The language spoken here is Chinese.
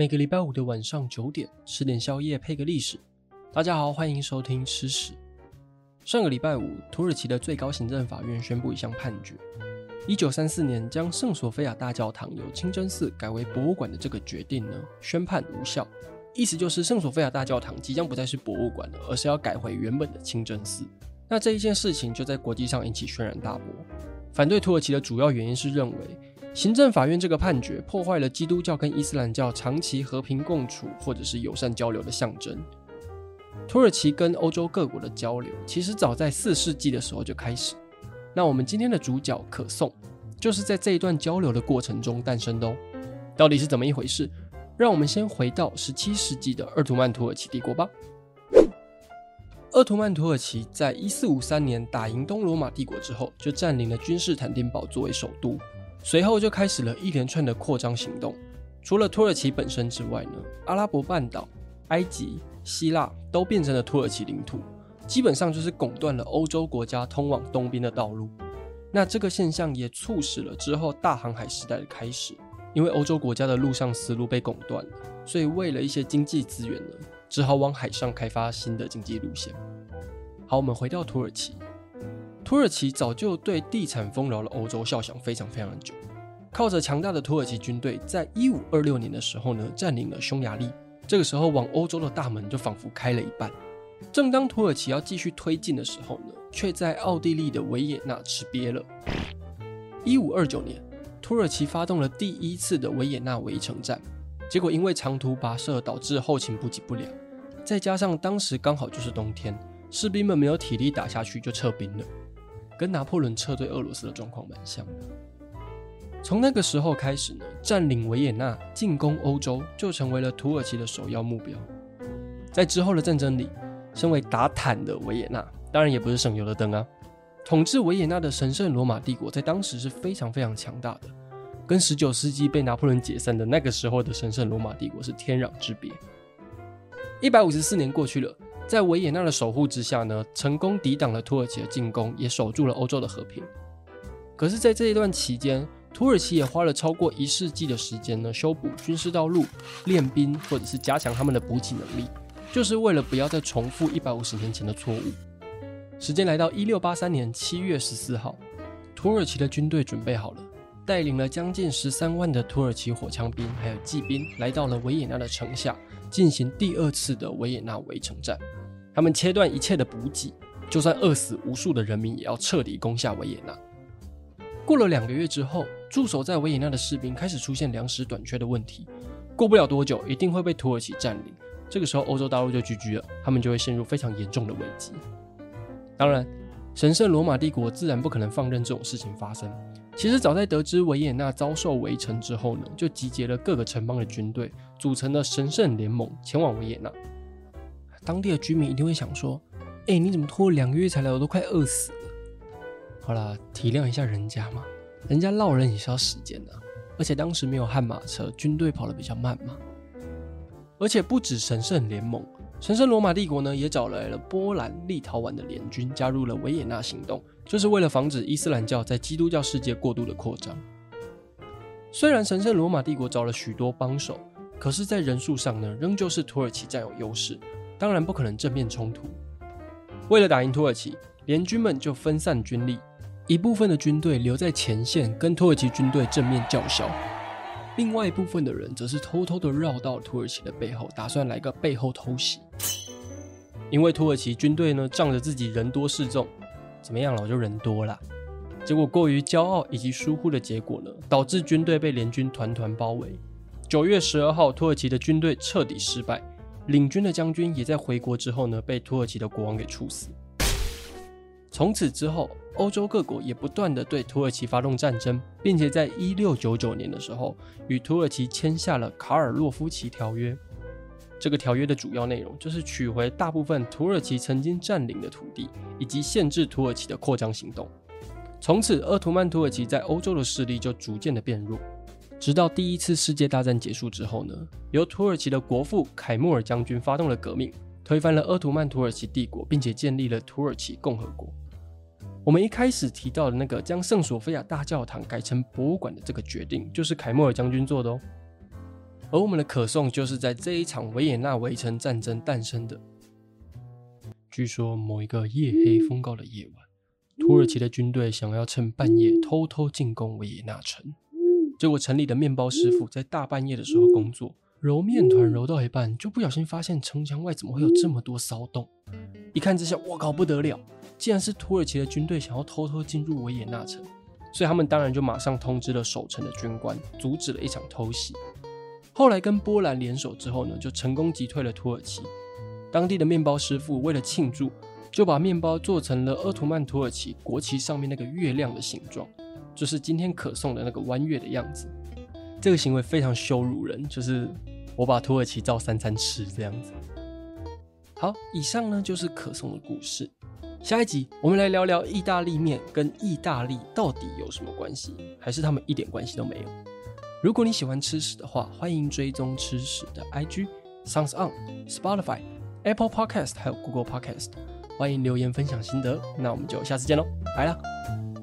每个礼拜五的晚上九点，吃点宵夜配个历史。大家好，欢迎收听吃史。上个礼拜五，土耳其的最高行政法院宣布一项判决：一九三四年将圣索菲亚大教堂由清真寺改为博物馆的这个决定呢，宣判无效。意思就是圣索菲亚大教堂即将不再是博物馆了，而是要改回原本的清真寺。那这一件事情就在国际上引起轩然大波。反对土耳其的主要原因是认为，行政法院这个判决破坏了基督教跟伊斯兰教长期和平共处或者是友善交流的象征。土耳其跟欧洲各国的交流，其实早在四世纪的时候就开始。那我们今天的主角可颂，就是在这一段交流的过程中诞生的哦。到底是怎么一回事？让我们先回到十七世纪的鄂图曼土耳其帝国吧。鄂图曼土耳其在一四五三年打赢东罗马帝国之后，就占领了君士坦丁堡作为首都，随后就开始了一连串的扩张行动。除了土耳其本身之外呢，阿拉伯半岛、埃及、希腊都变成了土耳其领土，基本上就是拱断了欧洲国家通往东边的道路。那这个现象也促使了之后大航海时代的开始，因为欧洲国家的陆上丝路被垄断了，所以为了一些经济资源呢。只好往海上开发新的经济路线。好，我们回到土耳其。土耳其早就对地产丰饶的欧洲肖想非常非常久，靠着强大的土耳其军队，在一五二六年的时候呢，占领了匈牙利。这个时候，往欧洲的大门就仿佛开了一半。正当土耳其要继续推进的时候呢，却在奥地利的维也纳吃瘪了。一五二九年，土耳其发动了第一次的维也纳围城战。结果因为长途跋涉导致后勤补给不良，再加上当时刚好就是冬天，士兵们没有体力打下去就撤兵了，跟拿破仑撤退俄罗斯的状况蛮像的。从那个时候开始呢，占领维也纳、进攻欧洲就成为了土耳其的首要目标。在之后的战争里，身为打坦的维也纳当然也不是省油的灯啊。统治维也纳的神圣罗马帝国在当时是非常非常强大的。跟十九世纪被拿破仑解散的那个时候的神圣罗马帝国是天壤之别。一百五十四年过去了，在维也纳的守护之下呢，成功抵挡了土耳其的进攻，也守住了欧洲的和平。可是，在这一段期间，土耳其也花了超过一世纪的时间呢，修补军事道路、练兵，或者是加强他们的补给能力，就是为了不要再重复一百五十年前的错误。时间来到一六八三年七月十四号，土耳其的军队准备好了。带领了将近十三万的土耳其火枪兵，还有骑兵，来到了维也纳的城下，进行第二次的维也纳围城战。他们切断一切的补给，就算饿死无数的人民，也要彻底攻下维也纳。过了两个月之后，驻守在维也纳的士兵开始出现粮食短缺的问题。过不了多久，一定会被土耳其占领。这个时候，欧洲大陆就 GG 了，他们就会陷入非常严重的危机。当然，神圣罗马帝国自然不可能放任这种事情发生。其实早在得知维也纳遭受围城之后呢，就集结了各个城邦的军队，组成了神圣联盟，前往维也纳。当地的居民一定会想说：“哎，你怎么拖了两个月才来？我都快饿死了。”好啦，体谅一下人家嘛，人家落人也是要时间的，而且当时没有悍马车，军队跑得比较慢嘛。而且不止神圣联盟。神圣罗马帝国呢，也找来了波兰、立陶宛的联军，加入了维也纳行动，就是为了防止伊斯兰教在基督教世界过度的扩张。虽然神圣罗马帝国找了许多帮手，可是，在人数上呢，仍旧是土耳其占有优势，当然不可能正面冲突。为了打赢土耳其，联军们就分散军力，一部分的军队留在前线，跟土耳其军队正面叫嚣。另外一部分的人则是偷偷的绕到土耳其的背后，打算来个背后偷袭。因为土耳其军队呢，仗着自己人多势众，怎么样了？我就人多了。结果过于骄傲以及疏忽的结果呢，导致军队被联军团团包围。九月十二号，土耳其的军队彻底失败，领军的将军也在回国之后呢，被土耳其的国王给处死。从此之后，欧洲各国也不断的对土耳其发动战争，并且在一六九九年的时候，与土耳其签下了卡尔洛夫奇条约。这个条约的主要内容就是取回大部分土耳其曾经占领的土地，以及限制土耳其的扩张行动。从此，鄂图曼土耳其在欧洲的势力就逐渐的变弱，直到第一次世界大战结束之后呢，由土耳其的国父凯末尔将军发动了革命，推翻了鄂图曼土耳其帝国，并且建立了土耳其共和国。我们一开始提到的那个将圣索菲亚大教堂改成博物馆的这个决定，就是凯末尔将军做的哦。而我们的可颂就是在这一场维也纳围城战争诞生的。据说某一个夜黑风高的夜晚，土耳其的军队想要趁半夜偷偷进攻维也纳城，结果城里的面包师傅在大半夜的时候工作，揉面团揉到一半，就不小心发现城墙外怎么会有这么多骚动。一看之下，我靠，不得了！竟然是土耳其的军队想要偷偷进入维也纳城，所以他们当然就马上通知了守城的军官，阻止了一场偷袭。后来跟波兰联手之后呢，就成功击退了土耳其。当地的面包师傅为了庆祝，就把面包做成了鄂图曼土耳其国旗上面那个月亮的形状，就是今天可颂的那个弯月的样子。这个行为非常羞辱人，就是我把土耳其照三餐吃这样子。好，以上呢就是可颂的故事。下一集我们来聊聊意大利面跟意大利到底有什么关系，还是他们一点关系都没有？如果你喜欢吃屎的话，欢迎追踪吃屎的 IG，Sounds On，Spotify，Apple Podcast 还有 Google Podcast，欢迎留言分享心得。那我们就下次见喽，拜了。